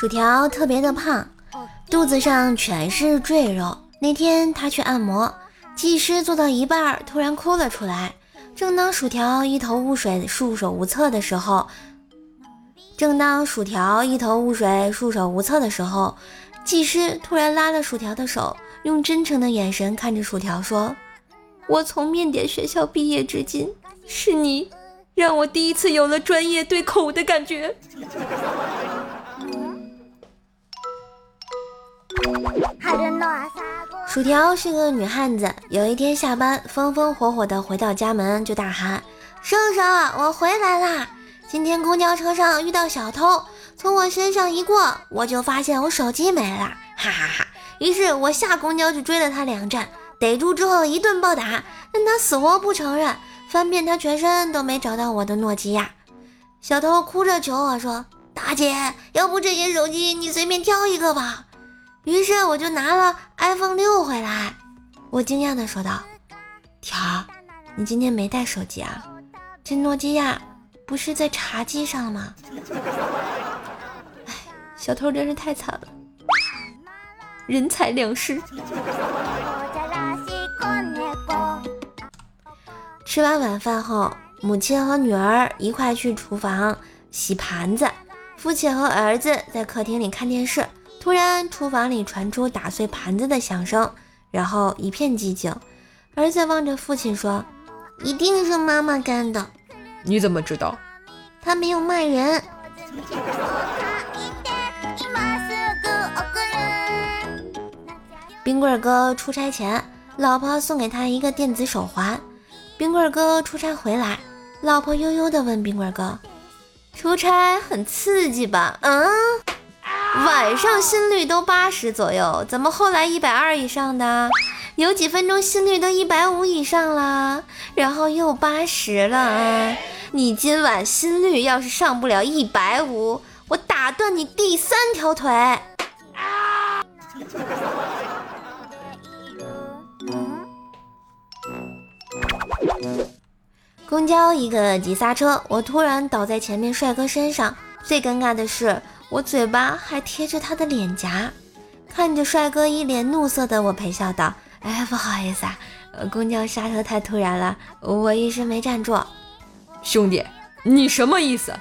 薯条特别的胖，肚子上全是赘肉。那天他去按摩，技师做到一半突然哭了出来。正当薯条一头雾水、束手无策的时候，正当薯条一头雾水、束手无策的时候，技师突然拉了薯条的手，用真诚的眼神看着薯条说：“我从面点学校毕业至今，是你让我第一次有了专业对口的感觉。”薯条是个女汉子，有一天下班，风风火火的回到家门，就大喊：“叔叔，我回来啦！今天公交车上遇到小偷，从我身上一过，我就发现我手机没了，哈哈哈！于是我下公交就追了他两站，逮住之后一顿暴打，但他死活不承认，翻遍他全身都没找到我的诺基亚。小偷哭着求我说：“大姐，要不这些手机你随便挑一个吧。”于是我就拿了 iPhone 六回来，我惊讶的说道：“条，你今天没带手机啊？这诺基亚不是在茶几上吗？”哎，小偷真是太惨了，人财两失。吃完晚饭后，母亲和女儿一块去厨房洗盘子，父亲和儿子在客厅里看电视。突然，厨房里传出打碎盘子的响声，然后一片寂静。儿子望着父亲说：“一定是妈妈干的。”你怎么知道？他没有骂人。冰棍哥出差前，老婆送给他一个电子手环。冰棍哥出差回来，老婆悠悠地问冰棍哥：“出差很刺激吧？”嗯。晚上心率都八十左右，怎么后来一百二以上的？有几分钟心率都一百五以上了，然后又八十了啊。你今晚心率要是上不了一百五，我打断你第三条腿！公交一个急刹车，我突然倒在前面帅哥身上，最尴尬的是。我嘴巴还贴着他的脸颊，看着帅哥一脸怒色的我，陪笑道：“哎，不好意思啊，公交刹车太突然了，我一时没站住。”兄弟，你什么意思？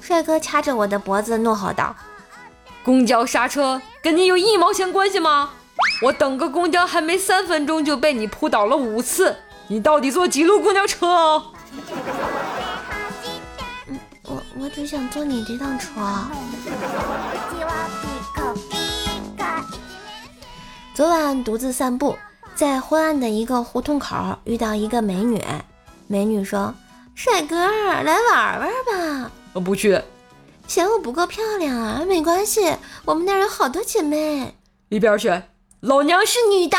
帅哥掐着我的脖子怒吼道：“公交刹车跟你有一毛钱关系吗？我等个公交还没三分钟就被你扑倒了五次，你到底坐几路公交车？”我只想坐你这趟车。昨晚独自散步，在昏暗的一个胡同口遇到一个美女。美女说：“帅哥，来玩玩吧。”我不去。嫌我不够漂亮啊？没关系，我们那儿有好多姐妹。一边去，老娘是女的。